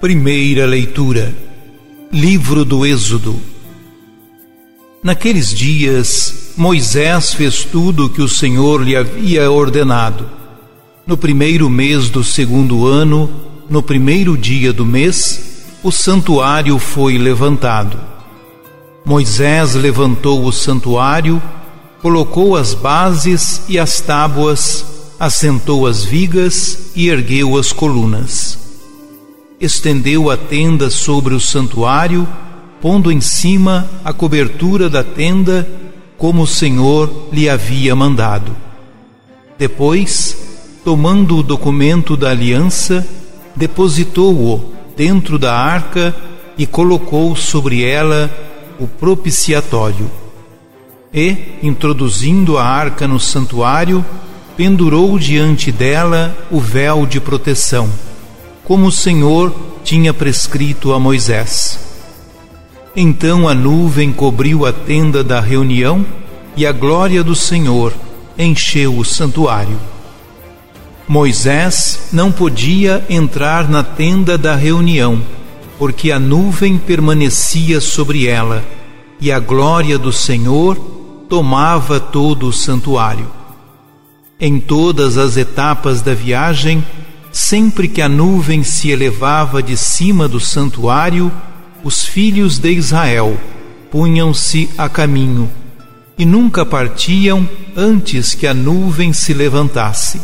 Primeira leitura. Livro do Êxodo. Naqueles dias, Moisés fez tudo o que o Senhor lhe havia ordenado. No primeiro mês do segundo ano, no primeiro dia do mês, o santuário foi levantado. Moisés levantou o santuário, colocou as bases e as tábuas, assentou as vigas e ergueu as colunas estendeu a tenda sobre o santuário, pondo em cima a cobertura da tenda, como o Senhor lhe havia mandado. Depois, tomando o documento da aliança, depositou-o dentro da arca e colocou sobre ela o propiciatório. E, introduzindo a arca no santuário, pendurou diante dela o véu de proteção como o Senhor tinha prescrito a Moisés. Então a nuvem cobriu a tenda da reunião e a glória do Senhor encheu o santuário. Moisés não podia entrar na tenda da reunião, porque a nuvem permanecia sobre ela e a glória do Senhor tomava todo o santuário. Em todas as etapas da viagem, Sempre que a nuvem se elevava de cima do santuário, os filhos de Israel punham-se a caminho e nunca partiam antes que a nuvem se levantasse.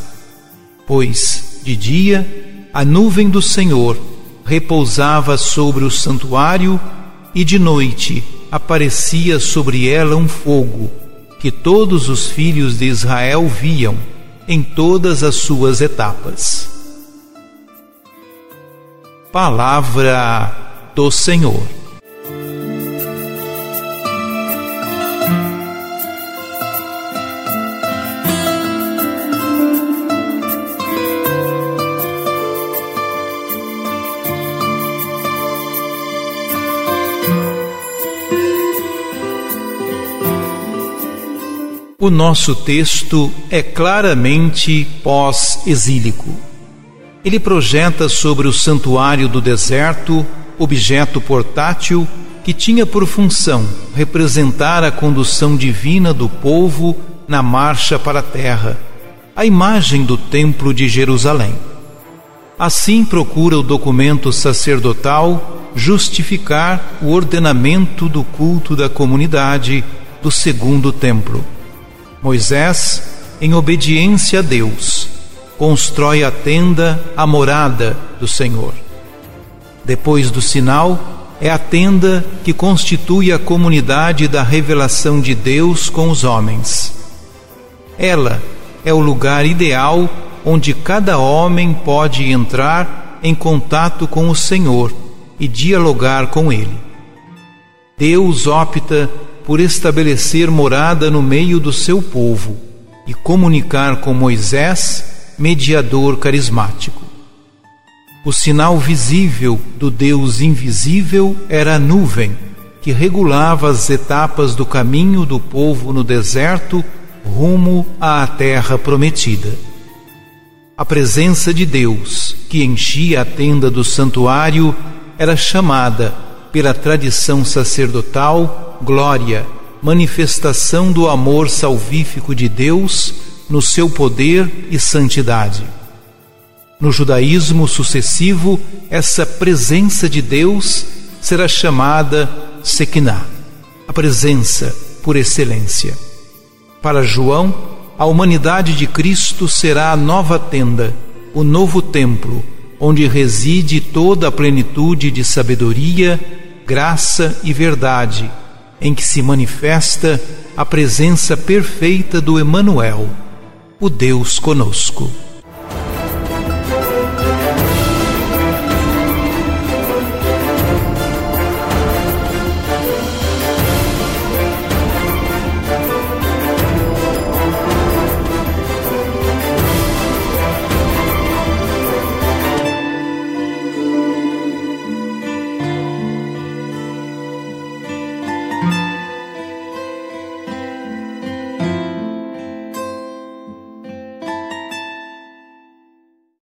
Pois, de dia, a nuvem do Senhor repousava sobre o santuário e de noite aparecia sobre ela um fogo que todos os filhos de Israel viam em todas as suas etapas. Palavra do Senhor. O nosso texto é claramente pós-exílico ele projeta sobre o santuário do deserto objeto portátil que tinha por função representar a condução divina do povo na marcha para a terra, a imagem do Templo de Jerusalém. Assim procura o documento sacerdotal justificar o ordenamento do culto da comunidade do segundo templo. Moisés, em obediência a Deus, constrói a tenda, a morada do Senhor. Depois do sinal, é a tenda que constitui a comunidade da revelação de Deus com os homens. Ela é o lugar ideal onde cada homem pode entrar em contato com o Senhor e dialogar com Ele. Deus opta por estabelecer morada no meio do seu povo e comunicar com Moisés mediador carismático. O sinal visível do Deus invisível era a nuvem que regulava as etapas do caminho do povo no deserto rumo à terra prometida. A presença de Deus, que enchia a tenda do santuário, era chamada, pela tradição sacerdotal, glória, manifestação do amor salvífico de Deus no seu poder e santidade. No judaísmo sucessivo, essa presença de Deus será chamada Sequiná, a presença por excelência. Para João, a humanidade de Cristo será a nova tenda, o novo templo, onde reside toda a plenitude de sabedoria, graça e verdade, em que se manifesta a presença perfeita do Emanuel o Deus conosco.